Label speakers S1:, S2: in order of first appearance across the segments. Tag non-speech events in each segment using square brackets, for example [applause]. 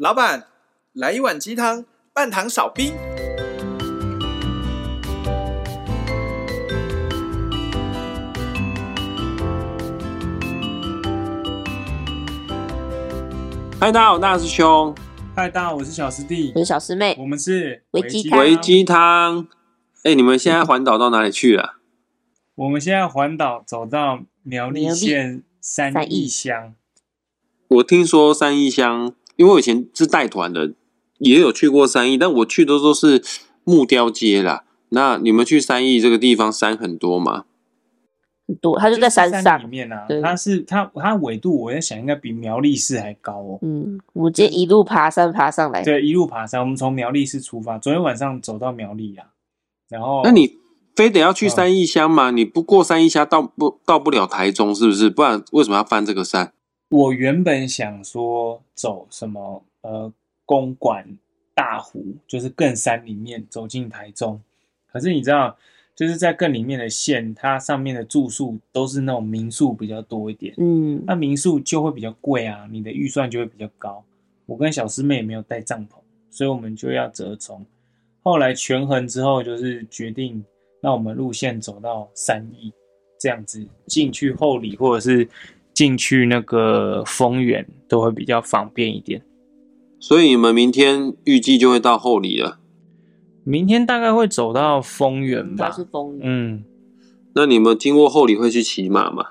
S1: 老板，来一碗鸡汤，半糖少冰。
S2: 嗨，大家好，我大师兄。
S3: 嗨，大家好，我是小师弟，
S4: 我是小师妹。
S3: 我们是
S4: 微鸡汤。
S2: 微鸡汤。哎、欸，你们现在环岛到哪里去了？
S3: 我们现在环岛走到苗栗县三义乡。
S2: 我听说三义乡。因为我以前是带团的，也有去过三义，但我去的都是木雕街啦。那你们去三义这个地方，山很多吗？
S4: 很多，它就在山上
S3: 山里面啊。它是它它纬度，我在想应该比苗栗市还高哦。
S4: 嗯，我们今天一路爬山爬上来。
S3: 对，一路爬山，我们从苗栗市出发，昨天晚上走到苗栗啊。然后，
S2: 那你非得要去三义乡吗？嗯、你不过三义乡到不到不了台中，是不是？不然为什么要翻这个山？
S3: 我原本想说走什么呃公馆大湖，就是更山里面走进台中。可是你知道，就是在更里面的县，它上面的住宿都是那种民宿比较多一点。嗯，那民宿就会比较贵啊，你的预算就会比较高。我跟小师妹也没有带帐篷，所以我们就要折中。后来权衡之后，就是决定让我们路线走到三义这样子进去后里，或者是。进去那个丰原都会比较方便一点，
S2: 所以你们明天预计就会到后里了。
S3: 明天大概会走到丰原吧？
S4: 是丰原。
S3: 嗯，
S2: 那你们经过后里会去骑马吗？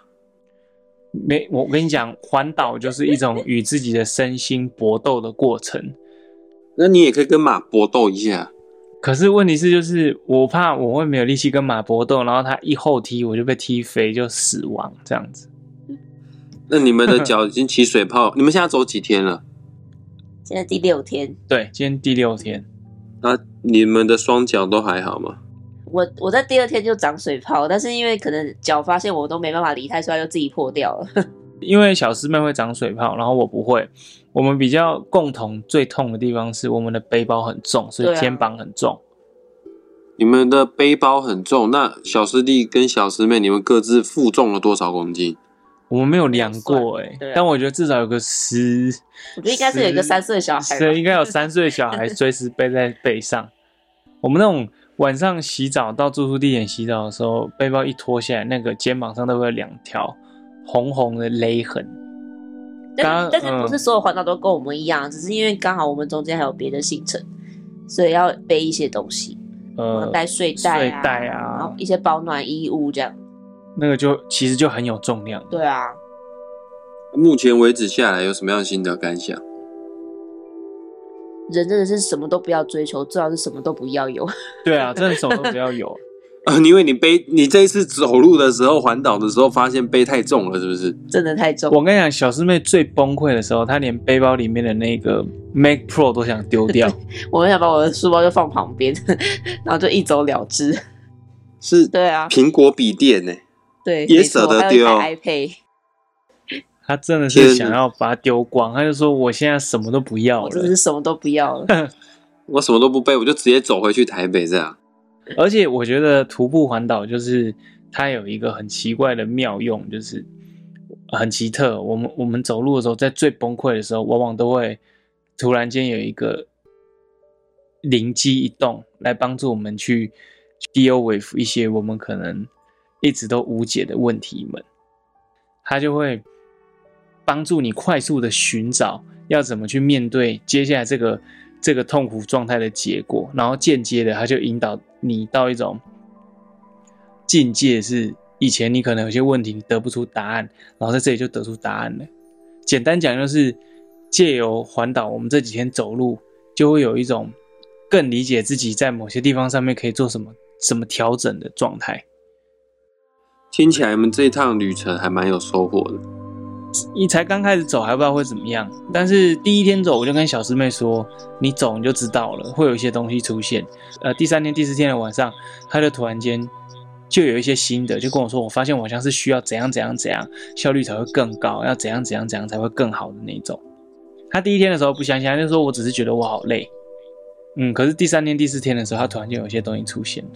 S3: 没，我跟你讲，环岛就是一种与自己的身心搏斗的过程。
S2: 那你也可以跟马搏斗一下。
S3: 可是问题是，就是我怕我会没有力气跟马搏斗，然后他一后踢我就被踢飞，就死亡这样子。[laughs]
S2: 那你们的脚已经起水泡，[laughs] 你们现在走几天了？
S4: 现在第六天。
S3: 对，今天第六天。
S2: 那你们的双脚都还好吗？
S4: 我我在第二天就长水泡，但是因为可能脚发现我都没办法离开，所以就自己破掉了。[laughs]
S3: 因为小师妹会长水泡，然后我不会。我们比较共同最痛的地方是我们的背包很重，所以肩膀很重。
S2: 啊、你们的背包很重，那小师弟跟小师妹，你们各自负重了多少公斤？
S3: 我们没有量过哎、欸，啊、但我觉得至少有个十，
S4: 我觉得应该是有一个三岁小孩，
S3: 对，应该有三岁小孩 [laughs] 随时背在背上。我们那种晚上洗澡到住宿地点洗澡的时候，背包一脱下来，那个肩膀上都会有两条红红的勒痕。
S4: 但但是不是所有环岛都跟我们一样，嗯、只是因为刚好我们中间还有别的行程，所以要背一些东西，呃，带睡袋啊，睡袋啊，然后一些保暖衣物这样。
S3: 那个就其实就很有重量。
S4: 对啊。
S2: 目前为止下来有什么样的心得感想？
S4: 人真的是什么都不要追求，最好是什么都不要有。[laughs]
S3: 对啊，真的什么都不要有。
S2: 啊，因为你背你这一次走路的时候，环岛的时候，发现背太重了，是不是？
S4: 真的太重。
S3: 我跟你讲，小师妹最崩溃的时候，她连背包里面的那个 Mac Pro 都想丢掉。[laughs]
S4: 我很想把我的书包就放旁边，[laughs] 然后就一走了之。
S2: 是，
S4: 对啊，
S2: 苹果笔电呢？
S4: 对，
S2: 也舍得丢。
S3: 他真的是想要把它丢光，他就说：“我现在什么都不要了，
S4: 我真的是什么都不要了，[laughs]
S2: 我什么都不背，我就直接走回去台北这样。[laughs] ”
S3: 而且我觉得徒步环岛就是它有一个很奇怪的妙用，就是很奇特。我们我们走路的时候，在最崩溃的时候，往往都会突然间有一个灵机一动，来帮助我们去 deal with 一些我们可能。一直都无解的问题们，他就会帮助你快速的寻找要怎么去面对接下来这个这个痛苦状态的结果，然后间接的他就引导你到一种境界，是以前你可能有些问题你得不出答案，然后在这里就得出答案了。简单讲就是借由环岛，我们这几天走路就会有一种更理解自己在某些地方上面可以做什么什么调整的状态。
S2: 听起来你们这一趟旅程还蛮有收获的。
S3: 你才刚开始走，还不知道会怎么样。但是第一天走，我就跟小师妹说：“你走你就知道了，会有一些东西出现。”呃，第三天、第四天的晚上，他就突然间就有一些新的，就跟我说：“我发现我好像是需要怎样怎样怎样，效率才会更高，要怎样怎样怎样才会更好的那种。”他第一天的时候不相信，他就说我只是觉得我好累。嗯，可是第三天、第四天的时候，他突然间有一些东西出现了。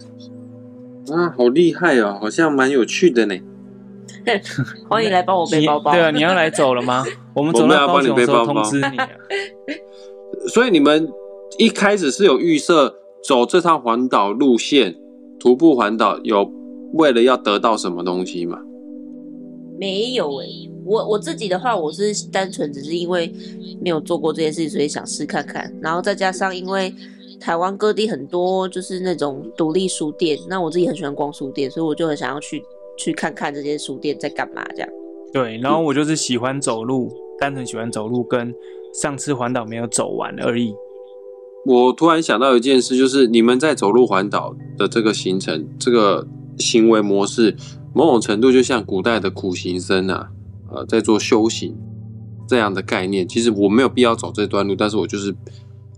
S2: 啊，好厉害哦，好像蛮有趣的呢。[laughs]
S4: 欢迎来帮我背包包。
S3: 对啊，你要来走了吗？[laughs] 我们准备要帮你背包包。通知你啊。[laughs]
S2: 所以你们一开始是有预设走这趟环岛路线，徒步环岛有为了要得到什么东西吗？
S4: 没有诶、欸，我我自己的话，我是单纯只是因为没有做过这件事情，所以想试看看。然后再加上因为台湾各地很多就是那种独立书店，那我自己很喜欢逛书店，所以我就很想要去去看看这些书店在干嘛这样。
S3: 对，然后我就是喜欢走路，单纯喜欢走路，跟上次环岛没有走完而已。
S2: 我突然想到一件事，就是你们在走路环岛的这个行程，这个行为模式，某种程度就像古代的苦行僧啊，呃，在做修行这样的概念。其实我没有必要走这段路，但是我就是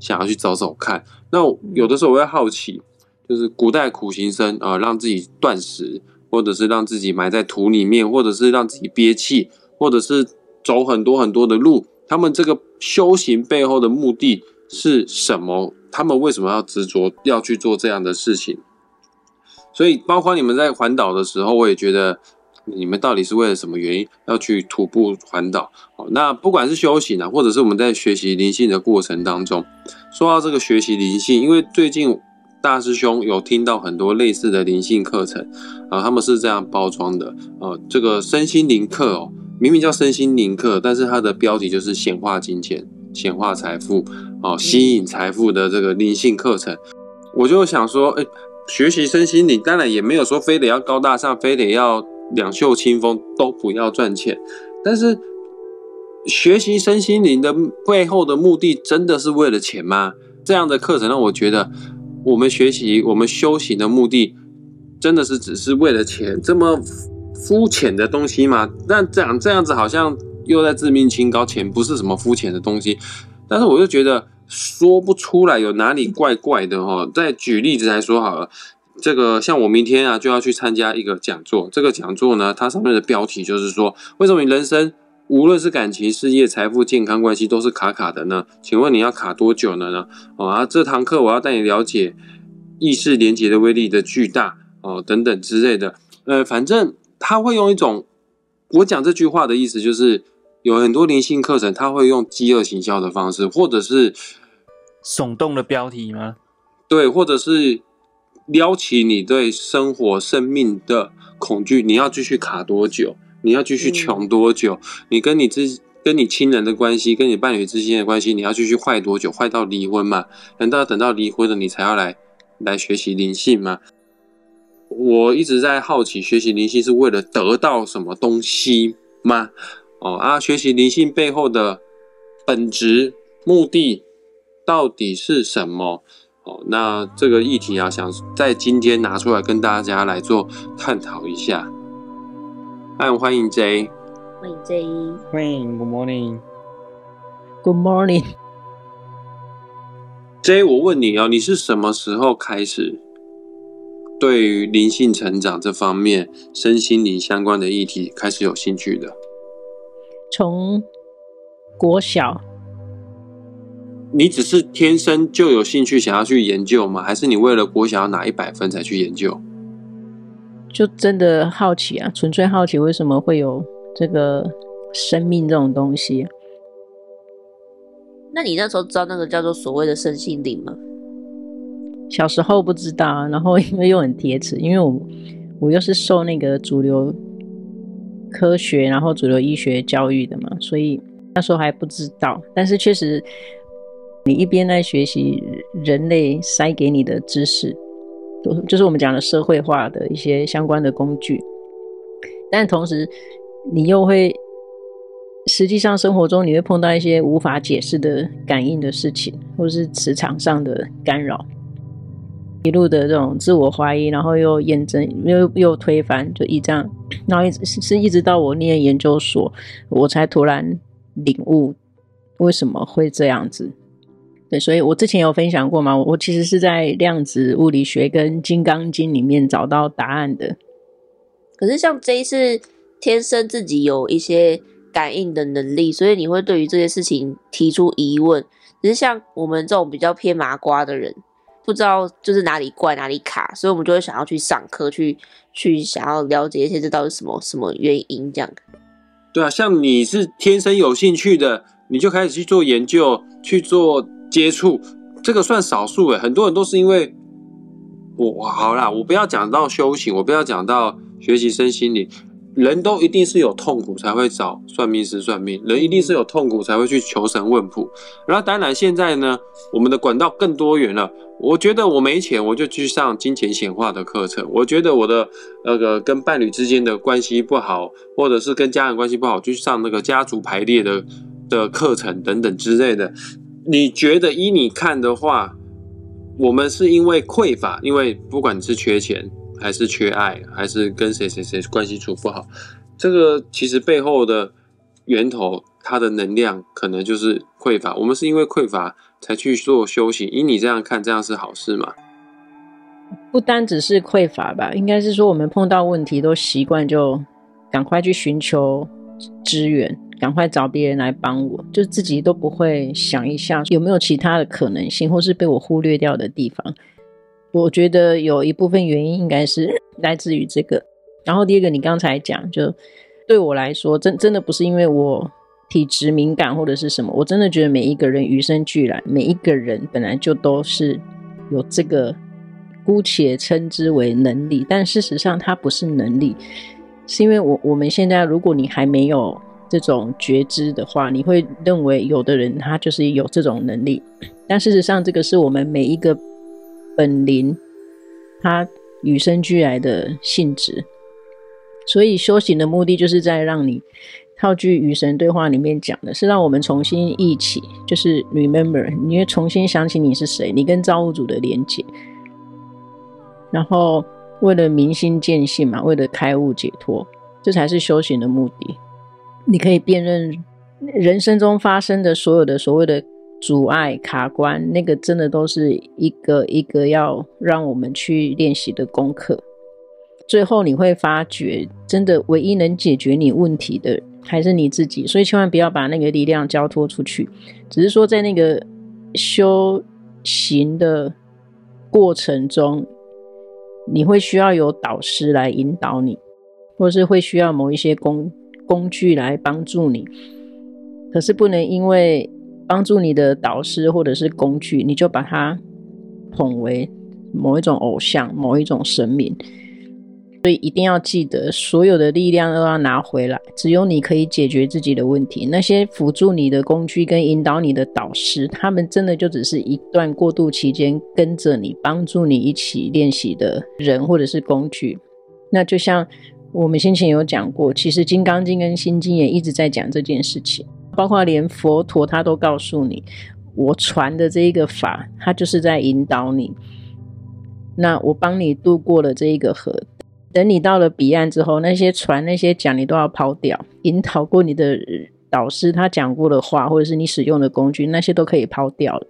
S2: 想要去走走看。那有的时候我会好奇，就是古代苦行僧啊，呃，让自己断食。或者是让自己埋在土里面，或者是让自己憋气，或者是走很多很多的路。他们这个修行背后的目的是什么？他们为什么要执着要去做这样的事情？所以，包括你们在环岛的时候，我也觉得你们到底是为了什么原因要去徒步环岛？好，那不管是修行啊，或者是我们在学习灵性的过程当中，说到这个学习灵性，因为最近。大师兄有听到很多类似的灵性课程啊，他们是这样包装的，呃，这个身心灵课哦，明明叫身心灵课，但是它的标题就是显化金钱、显化财富哦，吸引财富的这个灵性课程。我就想说，哎，学习身心灵，当然也没有说非得要高大上，非得要两袖清风，都不要赚钱。但是学习身心灵的背后的目的，真的是为了钱吗？这样的课程让我觉得。我们学习、我们修行的目的，真的是只是为了钱这么肤浅的东西吗？那这样这样子好像又在自命清高，钱不是什么肤浅的东西。但是我就觉得说不出来有哪里怪怪的哈。再举例子来说好了，这个像我明天啊就要去参加一个讲座，这个讲座呢，它上面的标题就是说，为什么你人生？无论是感情、事业、财富、健康关系，都是卡卡的呢？请问你要卡多久呢？呢？哦啊，这堂课我要带你了解意识连接的威力的巨大哦，等等之类的。呃，反正他会用一种，我讲这句话的意思就是，有很多灵性课程，他会用饥饿行销的方式，或者是
S3: 耸动的标题吗？
S2: 对，或者是撩起你对生活、生命的恐惧，你要继续卡多久？你要继续穷多久？嗯、你跟你之跟你亲人的关系，跟你伴侣之间的关系，你要继续坏多久？坏到离婚嘛？难道等到离婚了你才要来来学习灵性吗？我一直在好奇，学习灵性是为了得到什么东西吗？哦啊，学习灵性背后的本质目的到底是什么？哦，那这个议题啊，想在今天拿出来跟大家来做探讨一下。嗨，欢迎 J，
S4: 欢迎 J，
S3: 欢迎 Good morning，Good
S4: morning。
S2: J，我问你哦，你是什么时候开始对于灵性成长这方面、身心灵相关的议题开始有兴趣的？
S5: 从国小。
S2: 你只是天生就有兴趣想要去研究吗？还是你为了国想要拿一百分才去研究？
S5: 就真的好奇啊，纯粹好奇为什么会有这个生命这种东西。
S4: 那你那时候知道那个叫做所谓的身心灵吗？
S5: 小时候不知道，然后因为又很贴齿，因为我我又是受那个主流科学，然后主流医学教育的嘛，所以那时候还不知道。但是确实，你一边在学习人类塞给你的知识。就是我们讲的社会化的一些相关的工具，但同时你又会实际上生活中你会碰到一些无法解释的感应的事情，或是磁场上的干扰，一路的这种自我怀疑，然后又验证，又又推翻，就一这样，然后一直是一直到我念研究所，我才突然领悟为什么会这样子。所以我之前有分享过嘛，我其实是在量子物理学跟《金刚经》里面找到答案的。
S4: 可是像 J 是天生自己有一些感应的能力，所以你会对于这些事情提出疑问。只是像我们这种比较偏麻瓜的人，不知道就是哪里怪哪里卡，所以我们就会想要去上课，去去想要了解一些这到底什么什么原因这样。对
S2: 啊，像你是天生有兴趣的，你就开始去做研究，去做。接触，这个算少数诶，很多人都是因为我好啦，我不要讲到修行，我不要讲到学习身心灵。人都一定是有痛苦才会找算命师算命，人一定是有痛苦才会去求神问卜。然后当然现在呢，我们的管道更多元了。我觉得我没钱，我就去上金钱显化的课程。我觉得我的那个跟伴侣之间的关系不好，或者是跟家人关系不好，就去上那个家族排列的的课程等等之类的。你觉得依你看的话，我们是因为匮乏，因为不管是缺钱。还是缺爱，还是跟谁谁谁关系处不好，这个其实背后的源头，它的能量可能就是匮乏。我们是因为匮乏才去做修行。以你这样看，这样是好事吗？
S5: 不单只是匮乏吧，应该是说我们碰到问题都习惯就赶快去寻求支援，赶快找别人来帮我，就自己都不会想一下有没有其他的可能性，或是被我忽略掉的地方。我觉得有一部分原因应该是 [coughs] 来自于这个，然后第二个，你刚才讲，就对我来说，真真的不是因为我体质敏感或者是什么，我真的觉得每一个人与生俱来，每一个人本来就都是有这个，姑且称之为能力，但事实上它不是能力，是因为我我们现在如果你还没有这种觉知的话，你会认为有的人他就是有这种能力，但事实上这个是我们每一个。本灵，他与生俱来的性质，所以修行的目的就是在让你套句与神对话里面讲的，是让我们重新忆起，就是 remember，你会重新想起你是谁，你跟造物主的连结，然后为了明心见性嘛，为了开悟解脱，这才是修行的目的。你可以辨认人生中发生的所有的所谓的。阻碍卡关，那个真的都是一个一个要让我们去练习的功课。最后你会发觉，真的唯一能解决你问题的还是你自己。所以千万不要把那个力量交托出去。只是说，在那个修行的过程中，你会需要有导师来引导你，或是会需要某一些工工具来帮助你。可是不能因为。帮助你的导师或者是工具，你就把它捧为某一种偶像、某一种神明。所以一定要记得，所有的力量都要拿回来。只有你可以解决自己的问题。那些辅助你的工具跟引导你的导师，他们真的就只是一段过渡期间跟着你、帮助你一起练习的人或者是工具。那就像我们先前有讲过，其实《金刚经》跟《心经》也一直在讲这件事情。包括连佛陀他都告诉你，我传的这一个法，他就是在引导你。那我帮你渡过了这一个河，等你到了彼岸之后，那些传那些讲你都要抛掉。引导过你的导师他讲过的话，或者是你使用的工具，那些都可以抛掉。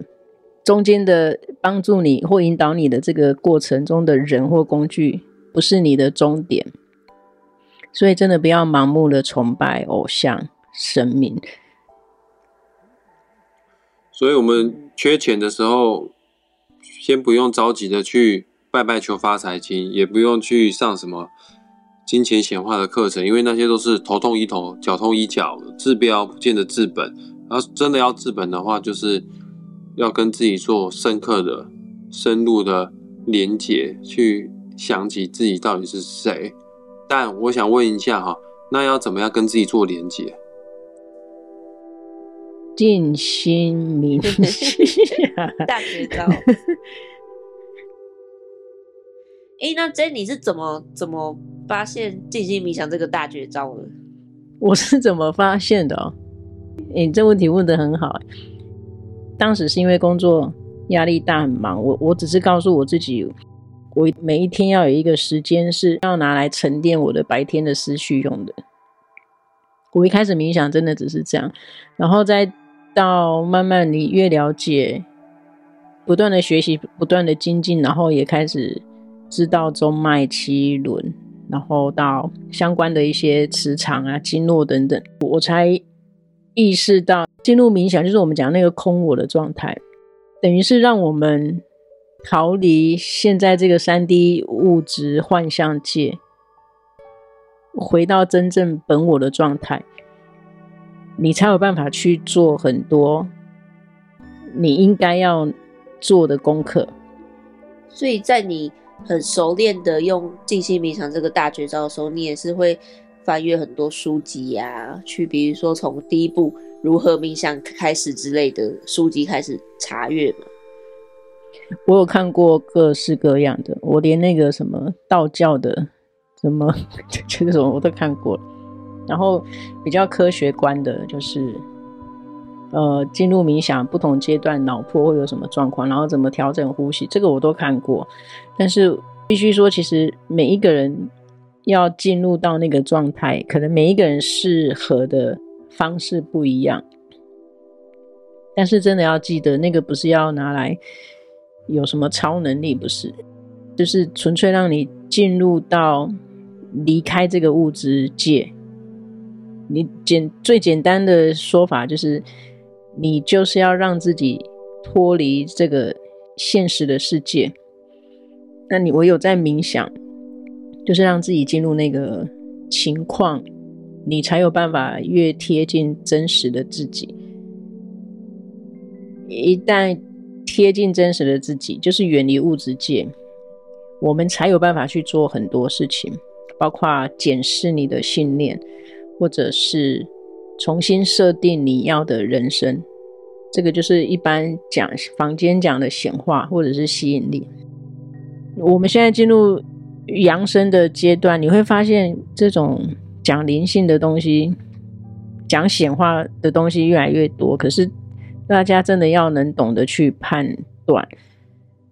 S5: 中间的帮助你或引导你的这个过程中的人或工具，不是你的终点。所以真的不要盲目的崇拜偶像神明。
S2: 所以，我们缺钱的时候，先不用着急的去拜拜求发财经，也不用去上什么金钱显化的课程，因为那些都是头痛医头，脚痛医脚，治标不见得治本。而，真的要治本的话，就是要跟自己做深刻的、深入的连结，去想起自己到底是谁。但我想问一下哈，那要怎么样跟自己做连接？
S5: 静心冥想，
S4: 大绝招。哎、欸，那 J 你是怎么怎么发现静心冥想这个大绝招的？
S5: 我是怎么发现的？哦，你这问题问的很好。当时是因为工作压力大，很忙。我我只是告诉我自己，我每一天要有一个时间是要拿来沉淀我的白天的思绪用的。我一开始冥想真的只是这样，然后再。到慢慢，你越了解，不断的学习，不断的精进，然后也开始知道中脉、七轮，然后到相关的一些磁场啊、经络等等，我才意识到进入冥想就是我们讲那个空我的状态，等于是让我们逃离现在这个三 D 物质幻象界，回到真正本我的状态。你才有办法去做很多你应该要做的功课。
S4: 所以在你很熟练的用静心冥想这个大绝招的时候，你也是会翻阅很多书籍呀、啊，去比如说从第一步如何冥想开始之类的书籍开始查阅嘛。
S5: 我有看过各式各样的，我连那个什么道教的，什么 [laughs] 这个什么我都看过。然后比较科学观的，就是呃进入冥想不同阶段脑波会有什么状况，然后怎么调整呼吸，这个我都看过。但是必须说，其实每一个人要进入到那个状态，可能每一个人适合的方式不一样。但是真的要记得，那个不是要拿来。有什么超能力？不是，就是纯粹让你进入到离开这个物质界。你简最简单的说法就是，你就是要让自己脱离这个现实的世界。那你唯有在冥想，就是让自己进入那个情况，你才有办法越贴近真实的自己。一旦贴近真实的自己，就是远离物质界，我们才有办法去做很多事情，包括检视你的信念，或者是重新设定你要的人生。这个就是一般讲房间讲的显化，或者是吸引力。我们现在进入扬升的阶段，你会发现这种讲灵性的东西、讲显化的东西越来越多，可是。大家真的要能懂得去判断，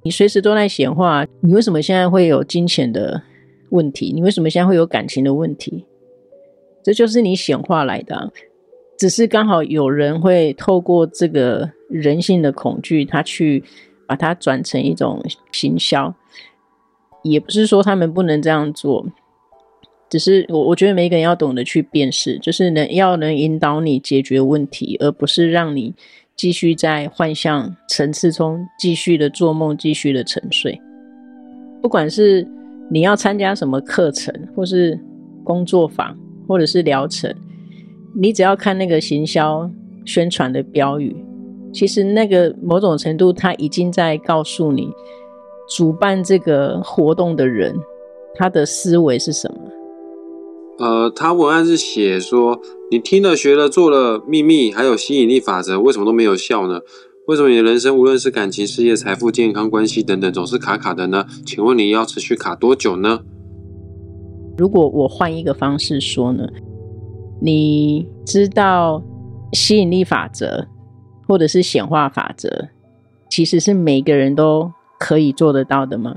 S5: 你随时都在显化，你为什么现在会有金钱的问题？你为什么现在会有感情的问题？这就是你显化来的，只是刚好有人会透过这个人性的恐惧，他去把它转成一种行销，也不是说他们不能这样做。只是我我觉得每一个人要懂得去辨识，就是能要能引导你解决问题，而不是让你继续在幻象层次中继续的做梦，继续的沉睡。不管是你要参加什么课程，或是工作坊，或者是疗程，你只要看那个行销宣传的标语，其实那个某种程度他已经在告诉你，主办这个活动的人他的思维是什么。
S2: 呃，他文案是写说，你听了、学了、做了秘密，还有吸引力法则，为什么都没有效呢？为什么你的人生无论是感情、事业、财富、健康、关系等等，总是卡卡的呢？请问你要持续卡多久呢？
S5: 如果我换一个方式说呢，你知道吸引力法则或者是显化法则，其实是每个人都可以做得到的吗？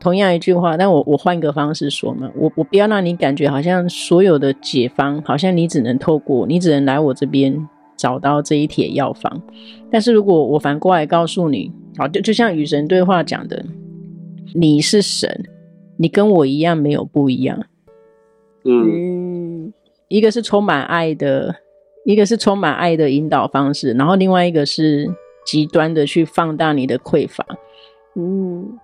S5: 同样一句话，但我我换一个方式说嘛，我我不要让你感觉好像所有的解方，好像你只能透过，你只能来我这边找到这一帖药方。但是如果我反过来告诉你，好，就就像与神对话讲的，你是神，你跟我一样没有不一样。
S2: 嗯，
S5: 一个是充满爱的，一个是充满爱的引导方式，然后另外一个是极端的去放大你的匮乏。嗯。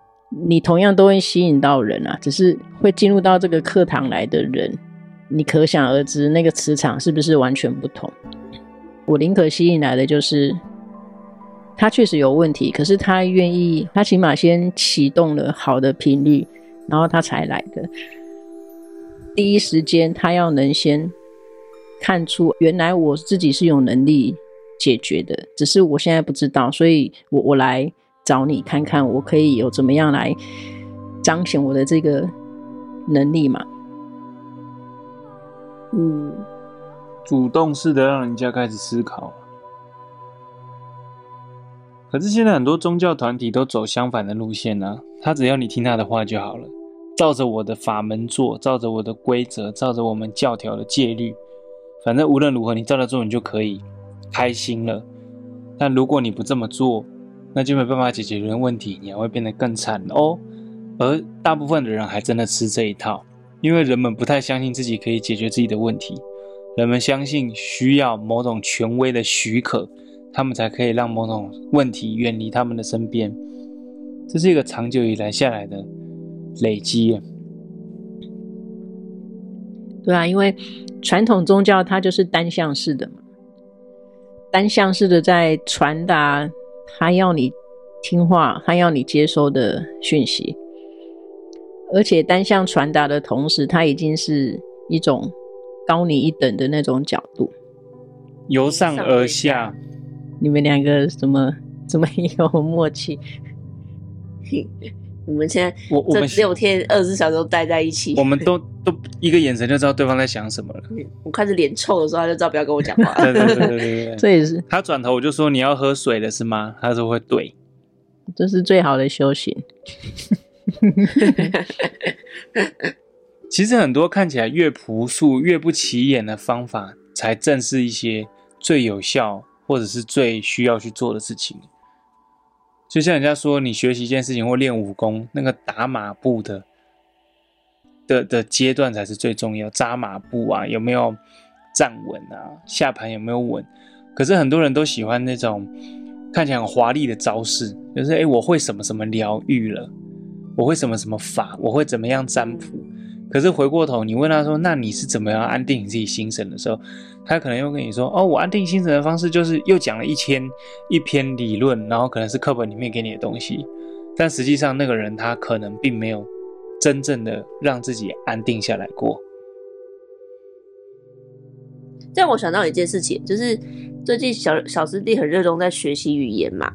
S5: 你同样都会吸引到人啊，只是会进入到这个课堂来的人，你可想而知那个磁场是不是完全不同？我宁可吸引来的就是他确实有问题，可是他愿意，他起码先启动了好的频率，然后他才来的。第一时间他要能先看出，原来我自己是有能力解决的，只是我现在不知道，所以我我来。找你看看，我可以有怎么样来彰显我的这个能力嘛？
S3: 嗯，主动式的让人家开始思考。可是现在很多宗教团体都走相反的路线呢、啊，他只要你听他的话就好了，照着我的法门做，照着我的规则，照着我们教条的戒律，反正无论如何你照着做，你就可以开心了。但如果你不这么做，那就没办法解决人问题，你还会变得更惨哦。而大部分的人还真的吃这一套，因为人们不太相信自己可以解决自己的问题，人们相信需要某种权威的许可，他们才可以让某种问题远离他们的身边。这是一个长久以来下来的累积。对
S5: 啊，因为传统宗教它就是单向式的嘛。单向式的在传达他要你听话，他要你接收的讯息，而且单向传达的同时，他已经是一种高你一等的那种角度，
S3: 由上而下。
S5: 你们两个怎么 [laughs] 怎么有默契？
S4: 我们现在我我们六天二十四小时都待在一起，
S3: 我们都 [laughs] 都一个眼神就知道对方在想什么了。
S4: 我开始脸臭的时候，他就知道不要跟我讲话。
S3: 对对对对对，
S5: 这也是
S3: 他转头我就说，你要喝水了是吗？他说会对，
S5: 这是最好的修行。[laughs]
S3: 其实很多看起来越朴素、越不起眼的方法，才正是一些最有效或者是最需要去做的事情。就像人家说，你学习一件事情或练武功，那个打马步的的的阶段才是最重要。扎马步啊，有没有站稳啊？下盘有没有稳？可是很多人都喜欢那种看起来很华丽的招式，就是诶，我会什么什么疗愈了，我会什么什么法，我会怎么样占卜。可是回过头，你问他说：“那你是怎么样安定你自己心神的时候？”他可能又跟你说：“哦，我安定心神的方式就是又讲了一千一篇理论，然后可能是课本里面给你的东西。但实际上，那个人他可能并没有真正的让自己安定下来过。”
S4: 这样我想到一件事情，就是最近小小师弟很热衷在学习语言嘛，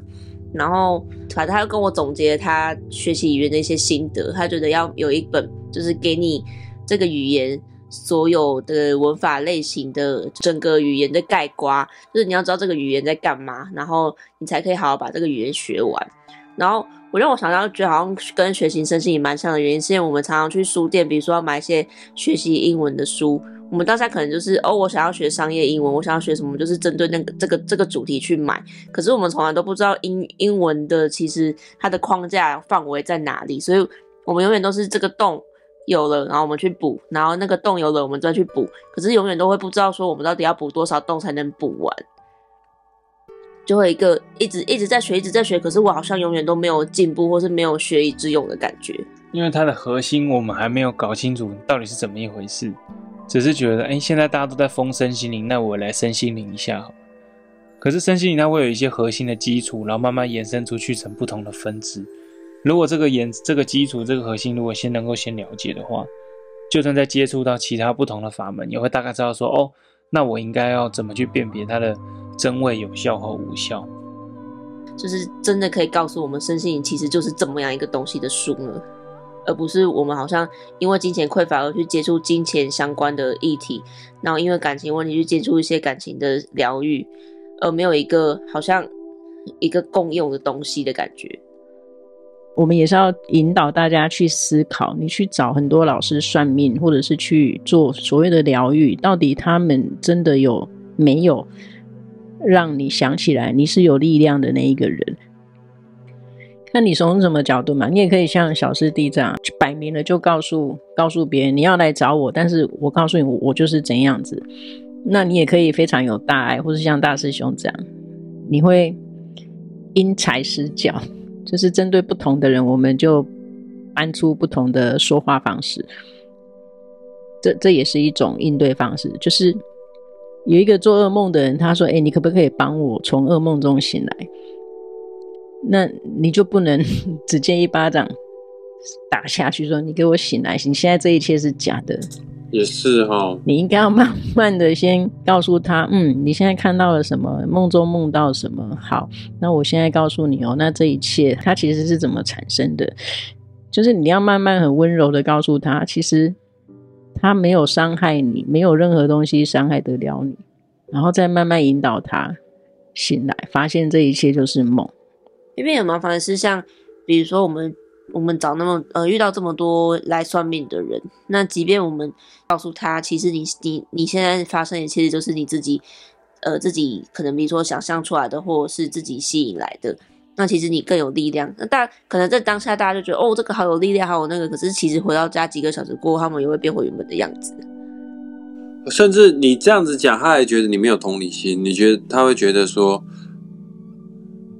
S4: 然后反正他又跟我总结他学习语言的一些心得，他觉得要有一本。就是给你这个语言所有的文法类型的整个语言的概括，就是你要知道这个语言在干嘛，然后你才可以好好把这个语言学完。然后我让我想到，觉得好像跟学习身心也蛮像的原因，是因为我们常常去书店，比如说要买一些学习英文的书，我们当下可能就是哦，我想要学商业英文，我想要学什么，就是针对那个这个这个主题去买。可是我们从来都不知道英英文的其实它的框架范围在哪里，所以我们永远都是这个洞。有了，然后我们去补，然后那个洞有了，我们再去补。可是永远都会不知道说我们到底要补多少洞才能补完，就会一个一直一直在学，一直在学。可是我好像永远都没有进步，或是没有学以致用的感觉。
S3: 因为它的核心我们还没有搞清楚到底是怎么一回事，只是觉得哎，现在大家都在疯身心灵，那我来身心灵一下好。可是身心灵它会有一些核心的基础，然后慢慢延伸出去成不同的分支。如果这个研这个基础这个核心，如果先能够先了解的话，就算再接触到其他不同的法门，也会大概知道说，哦，那我应该要怎么去辨别它的真伪有效和无效，
S4: 就是真的可以告诉我们身心灵其实就是这么样一个东西的书呢，而不是我们好像因为金钱匮乏而去接触金钱相关的议题，然后因为感情问题去接触一些感情的疗愈，而没有一个好像一个共用的东西的感觉。
S5: 我们也是要引导大家去思考，你去找很多老师算命，或者是去做所谓的疗愈，到底他们真的有没有让你想起来你是有力量的那一个人？看你从什么角度嘛，你也可以像小师弟这样，摆明了就告诉告诉别人你要来找我，但是我告诉你我，就是怎样子。那你也可以非常有大爱，或是像大师兄这样，你会因材施教。就是针对不同的人，我们就搬出不同的说话方式。这这也是一种应对方式。就是有一个做噩梦的人，他说：“哎，你可不可以帮我从噩梦中醒来？”那你就不能 [laughs] 直接一巴掌打下去，说：“你给我醒来！你现在这一切是假的。”
S2: 也是哈、哦，
S5: 你应该要慢慢的先告诉他，嗯，你现在看到了什么？梦中梦到什么？好，那我现在告诉你哦，那这一切它其实是怎么产生的？就是你要慢慢很温柔的告诉他，其实他没有伤害你，没有任何东西伤害得了你，然后再慢慢引导他醒来，发现这一切就是梦。
S4: 因为很麻烦的是，像比如说我们。我们找那么呃遇到这么多来算命的人，那即便我们告诉他，其实你你你现在发生的其实就是你自己呃自己可能比如说想象出来的，或者是自己吸引来的，那其实你更有力量。那大可能在当下大家就觉得哦这个好有力量，好有那个，可是其实回到家几个小时过后，他们也会变回原本的样子。
S2: 甚至你这样子讲，他还觉得你没有同理心，你觉得他会觉得说。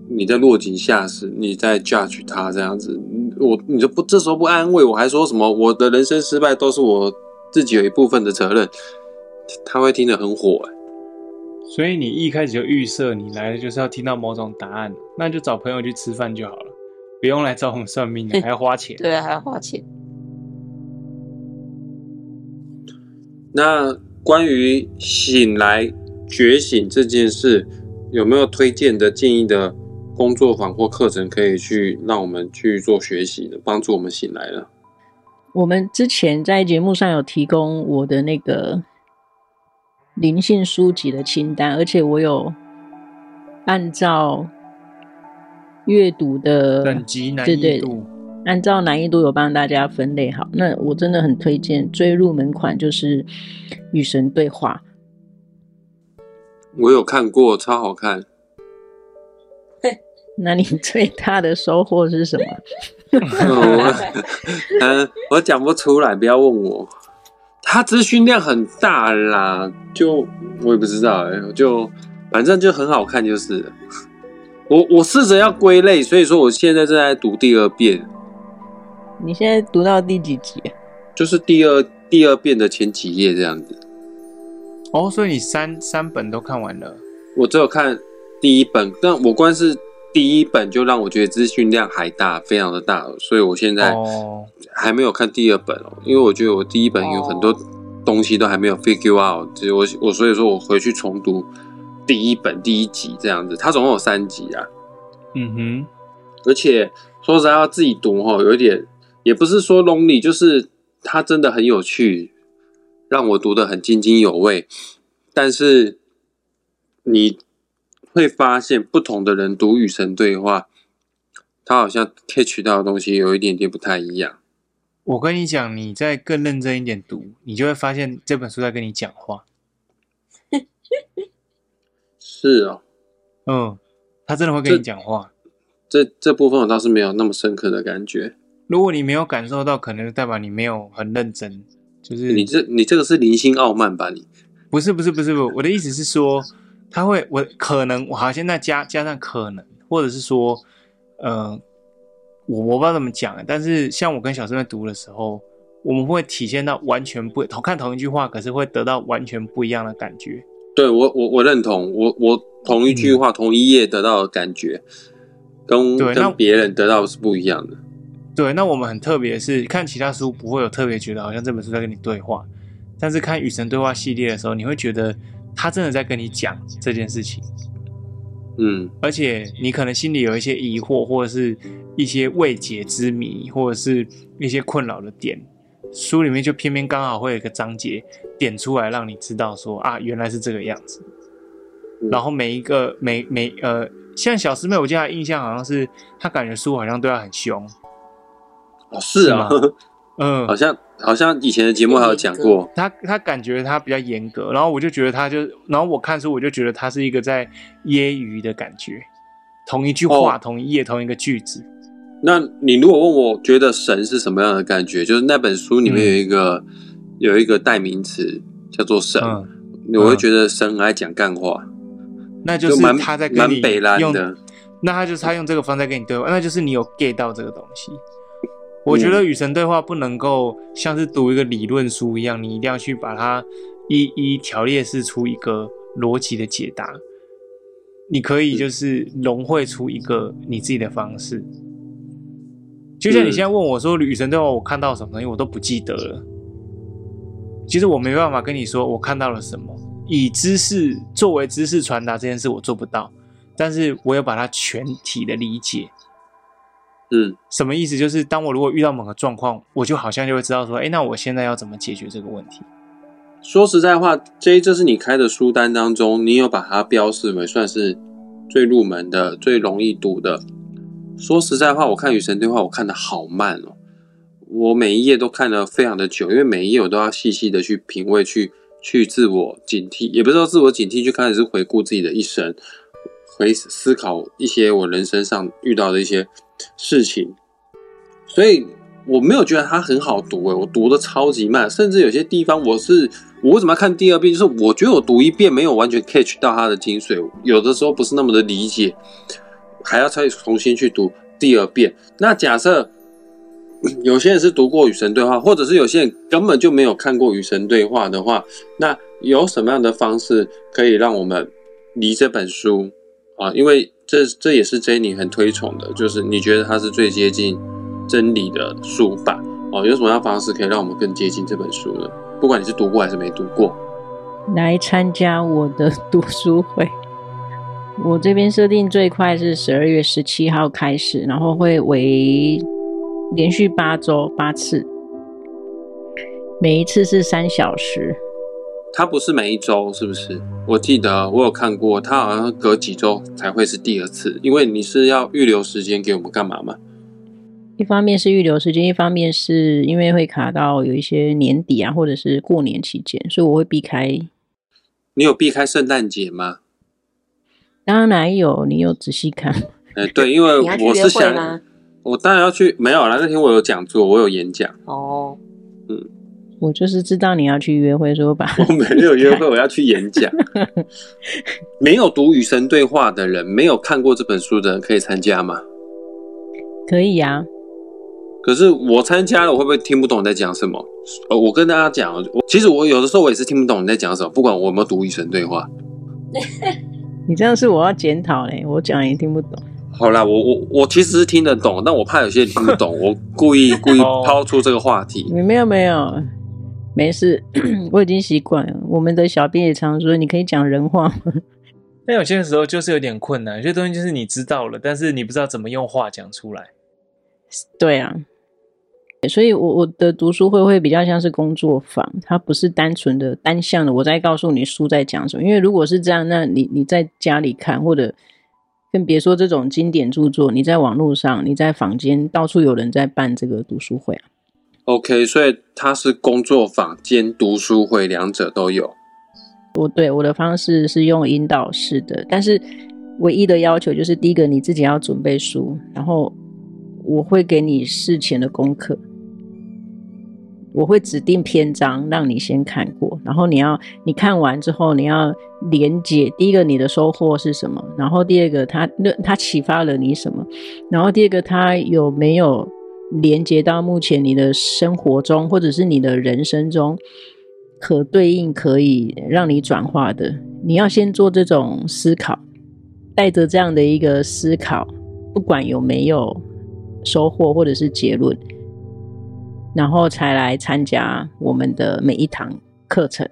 S2: 你在落井下石，你在 judge 他这样子，我你就不这时候不安慰我，还说什么我的人生失败都是我自己有一部分的责任，他会听得很火。
S3: 所以你一开始就预设你来了就是要听到某种答案，那就找朋友去吃饭就好了，不用来找我们算命的，[laughs] 还要花钱。
S4: 对啊，还要花钱。[laughs]
S2: 那关于醒来觉醒这件事，有没有推荐的建议的工作坊或课程可以去让我们去做学习的，帮助我们醒来了？
S5: 我们之前在节目上有提供我的那个。灵性书籍的清单，而且我有按照阅读的
S3: 等级难易度，对对，
S5: 按照难易度有帮大家分类好。那我真的很推荐最入门款就是《与神对话》，
S2: 我有看过，超好看。
S5: 那你 [laughs] 最大的收获是什么？
S2: 嗯，[laughs] 我讲不出来，不要问我。他资讯量很大啦，就我也不知道哎、欸，就反正就很好看就是了。我我试着要归类，所以说我现在正在读第二遍。
S5: 你现在读到第几集？
S2: 就是第二第二遍的前几页这样子。
S3: 哦，所以你三三本都看完了？
S2: 我只有看第一本，但我光是。第一本就让我觉得资讯量还大，非常的大，所以我现在还没有看第二本哦，因为我觉得我第一本有很多东西都还没有 figure out，就是我我所以说我回去重读第一本第一集这样子，它总共有三集啊，
S3: 嗯哼，
S2: 而且说实在要自己读哦，有一点也不是说 lonely，就是它真的很有趣，让我读得很津津有味，但是你。会发现不同的人读与神对话，他好像 catch 到的东西有一点点不太一样。
S3: 我跟你讲，你再更认真一点读，你就会发现这本书在跟你讲话。[laughs]
S2: 是哦，
S3: 嗯，他真的会跟你讲
S2: 话。这这，部分我倒是没有那么深刻的感觉。
S3: 如果你没有感受到，可能就代表你没有很认真。就是
S2: 你这你这个是零星傲慢吧？你
S3: 不是不是不是不，我的意思是说。他会，我可能我好，现在加加上可能，或者是说，呃，我我不知道怎么讲，但是像我跟小师妹读的时候，我们会体现到完全不同，看同一句话，可是会得到完全不一样的感觉。
S2: 对我，我我认同，我我同一句话、嗯、同一页得到的感觉，跟跟别人得到的是不一样的。
S3: 对，那我们很特别的是，看其他书不会有特别觉得好像这本书在跟你对话，但是看与神对话系列的时候，你会觉得。他真的在跟你讲这件事情，
S2: 嗯，
S3: 而且你可能心里有一些疑惑，或者是一些未解之谜，或者是一些困扰的点，书里面就偏偏刚好会有一个章节点出来，让你知道说啊，原来是这个样子。嗯、然后每一个每每呃，像小师妹，我记得她印象好像是她感觉书好像对她很凶，
S2: 哦，是啊，
S3: 嗯，[laughs]
S2: 好像。好像以前的节目还有讲过，
S3: 他他感觉他比较严格，然后我就觉得他就，然后我看书我就觉得他是一个在揶揄的感觉，同一句话、哦、同一页、同一个句子。
S2: 那你如果问我觉得神是什么样的感觉，就是那本书里面有一个、嗯、有一个代名词叫做神，嗯、我会觉得神很爱讲干话，
S3: 那就是他在跟你
S2: 北烂的，
S3: 那他就是他用这个方式跟你对话，那就是你有 get 到这个东西。我觉得与神对话不能够像是读一个理论书一样，你一定要去把它一一条列式出一个逻辑的解答。你可以就是融汇出一个你自己的方式。就像你现在问我说与神对话，我看到什么东西，我都不记得了。其实我没办法跟你说我看到了什么，以知识作为知识传达这件事我做不到，但是我有把它全体的理解。
S2: 嗯，
S3: 什么意思？就是当我如果遇到某个状况，我就好像就会知道说，哎，那我现在要怎么解决这个问题？
S2: 说实在话，J，这是你开的书单当中，你有把它标示为算是最入门的、最容易读的。说实在话，我看《与神对话》，我看的好慢哦，我每一页都看得非常的久，因为每一页我都要细细的去品味、去去自我警惕，也不是说自我警惕，就开始是回顾自己的一生，回思考一些我人生上遇到的一些。事情，所以我没有觉得它很好读诶，我读的超级慢，甚至有些地方我是我为什么要看第二遍？就是我觉得我读一遍没有完全 catch 到它的精髓，有的时候不是那么的理解，还要再重新去读第二遍。那假设有些人是读过《与神对话》，或者是有些人根本就没有看过《与神对话》的话，那有什么样的方式可以让我们离这本书啊？因为这这也是 Jenny 很推崇的，就是你觉得它是最接近真理的书法哦。有什么样方式可以让我们更接近这本书呢？不管你是读过还是没读过，
S5: 来参加我的读书会。我这边设定最快是十二月十七号开始，然后会为连续八周八次，每一次是三小时。
S2: 它不是每一周，是不是？我记得我有看过，它好像隔几周才会是第二次，因为你是要预留时间给我们干嘛吗？
S5: 一方面是预留时间，一方面是因为会卡到有一些年底啊，或者是过年期间，所以我会避开。
S2: 你有避开圣诞节吗？
S5: 当然有，你有仔细看？
S2: 哎、欸，对，因为 [laughs] 我是想，我当然要去，没有啦，那天我有讲座，我有演讲。哦，
S5: 嗯，我就是知道你要去约会，说吧我把
S2: 我没有约会，我要去演讲。[laughs] 没有读《与神对话》的人，没有看过这本书的人，可以参加吗？
S5: 可以呀、啊。
S2: 可是我参加了，我会不会听不懂你在讲什么？呃，我跟大家讲，其实我有的时候我也是听不懂你在讲什么，不管我有没有读《与神对话》。[laughs]
S5: 你这样是我要检讨嘞，我讲也听不懂。
S2: 好啦，我我我其实是听得懂，但我怕有些人听不懂，[laughs] 我故意故意抛出这个话题。
S5: 你没有没有，没事，[clears throat] 我已经习惯了。我们的小编也常说，你可以讲人话吗？[laughs]
S3: 但有些时候就是有点困难，有些东西就是你知道了，但是你不知道怎么用话讲出来。
S5: 对啊。所以，我我的读书会会比较像是工作坊，它不是单纯的单向的。我在告诉你书在讲什么，因为如果是这样，那你你在家里看，或者更别说这种经典著作，你在网络上，你在坊间到处有人在办这个读书会啊。
S2: OK，所以它是工作坊兼读书会，两者都有。
S5: 我对我的方式是用引导式的，但是唯一的要求就是第一个你自己要准备书，然后我会给你事前的功课。我会指定篇章让你先看过，然后你要你看完之后，你要连接第一个你的收获是什么，然后第二个他那他启发了你什么，然后第二个他有没有连接到目前你的生活中或者是你的人生中可对应可以让你转化的，你要先做这种思考，带着这样的一个思考，不管有没有收获或者是结论。然后才来参加我们的每一堂课程。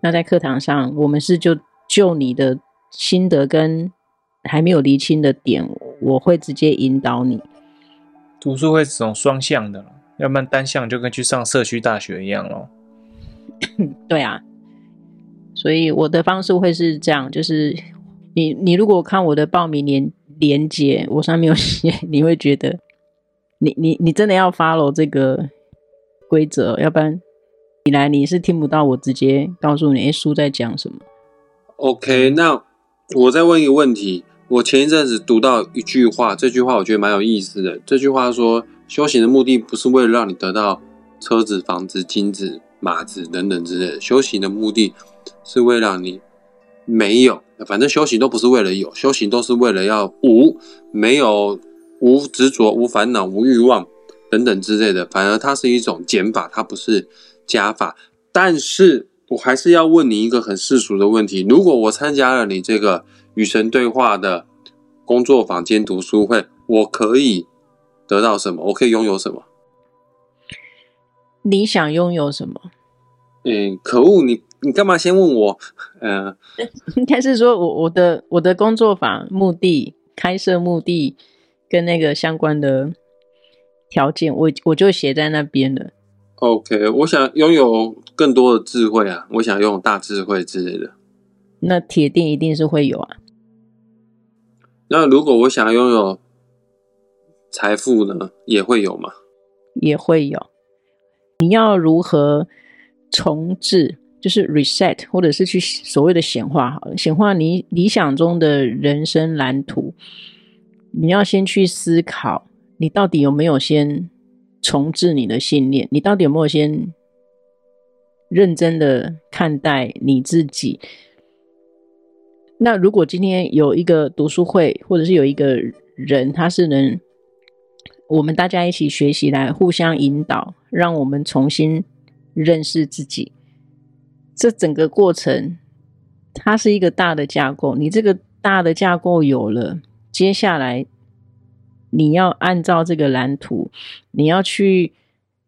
S5: 那在课堂上，我们是就就你的心得跟还没有厘清的点，我会直接引导你。
S3: 读书会是种双向的，要不然单向就跟去上社区大学一样咯。[coughs]
S5: 对啊，所以我的方式会是这样，就是你你如果看我的报名连连接，我上面有写，你会觉得你你你真的要 follow 这个。规则，要不然你来你是听不到我直接告诉你，诶，书在讲什么
S2: ？OK，那我再问一个问题。我前一阵子读到一句话，这句话我觉得蛮有意思的。这句话说，修行的目的不是为了让你得到车子、房子、金子、马子等等之类的，修行的目的是为了让你没有，反正修行都不是为了有，修行都是为了要无，没有无执着、无烦恼、无欲望。等等之类的，反而它是一种减法，它不是加法。但是我还是要问你一个很世俗的问题：如果我参加了你这个与神对话的工作坊兼读书会，我可以得到什么？我可以拥有什么？
S5: 你想拥有什么？
S2: 嗯，可恶！你你干嘛先问我？嗯、呃，[laughs]
S5: 应该是说我我的我的工作坊目的、开设目的跟那个相关的。条件我我就写在那边了。
S2: OK，我想拥有更多的智慧啊，我想拥有大智慧之类的。
S5: 那铁定一定是会有啊。
S2: 那如果我想拥有财富呢，也会有吗？
S5: 也会有。你要如何重置，就是 reset，或者是去所谓的显化好了，显化你理想中的人生蓝图。你要先去思考。你到底有没有先重置你的信念？你到底有没有先认真的看待你自己？那如果今天有一个读书会，或者是有一个人，他是能我们大家一起学习，来互相引导，让我们重新认识自己。这整个过程，它是一个大的架构。你这个大的架构有了，接下来你要按照这个蓝图，你要去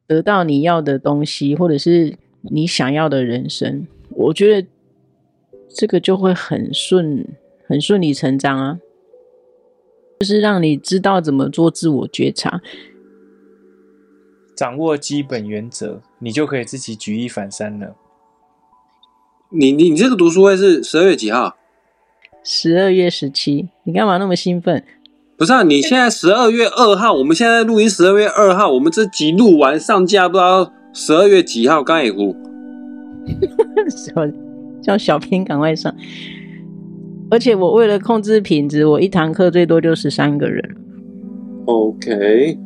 S5: 得到你要的东西，或者是你想要的人生。我觉得这个就会很顺，很顺理成章啊。就是让你知道怎么做自我觉察，
S3: 掌握基本原则，你就可以自己举一反三了。
S2: 你你你这个读书会是十二月几号？
S5: 十二月十七。你干嘛那么兴奋？
S2: 不是啊，你现在十二月二号，我们现在录音十二月二号，我们这集录完上架不知道十二月几号？刚也呼，[laughs]
S5: 叫叫小编赶快上。而且我为了控制品质，我一堂课最多就十三个人。
S2: OK，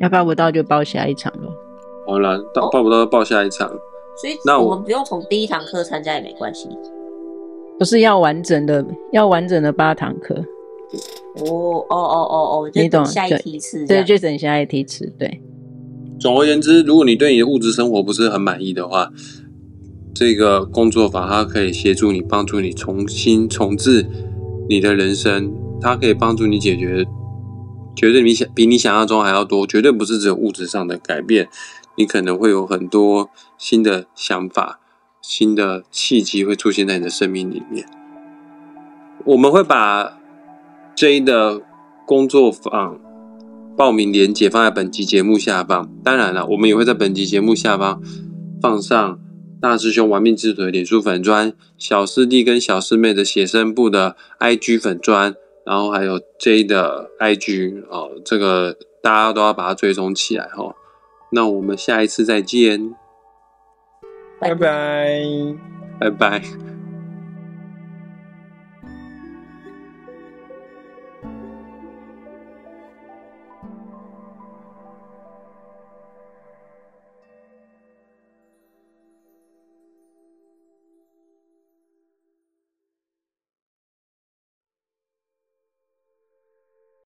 S5: 要报不到就报下一场咯。
S2: 好了，到报不到就报下一场。
S4: 所以，那我们不用从第一堂课参加也没关系。
S5: 不是要完整的，要完整的八堂课。
S4: 哦哦哦哦哦，你懂？下一梯次，
S5: 对，就等下一梯次。对。
S2: 总而言之，如果你对你的物质生活不是很满意的话，这个工作坊，它可以协助你，帮助你重新重置你的人生。它可以帮助你解决，绝对你想比你想象中还要多，绝对不是只有物质上的改变。你可能会有很多新的想法、新的契机会出现在你的生命里面。我们会把 J 的工作坊报名链接放在本集节目下方。当然了，我们也会在本集节目下方放上。大师兄玩命之徒的脸书粉砖，小师弟跟小师妹的写生部的 IG 粉砖，然后还有 J 的 IG 哦，这个大家都要把它追踪起来哦。那我们下一次再见，
S3: 拜拜，
S2: 拜拜。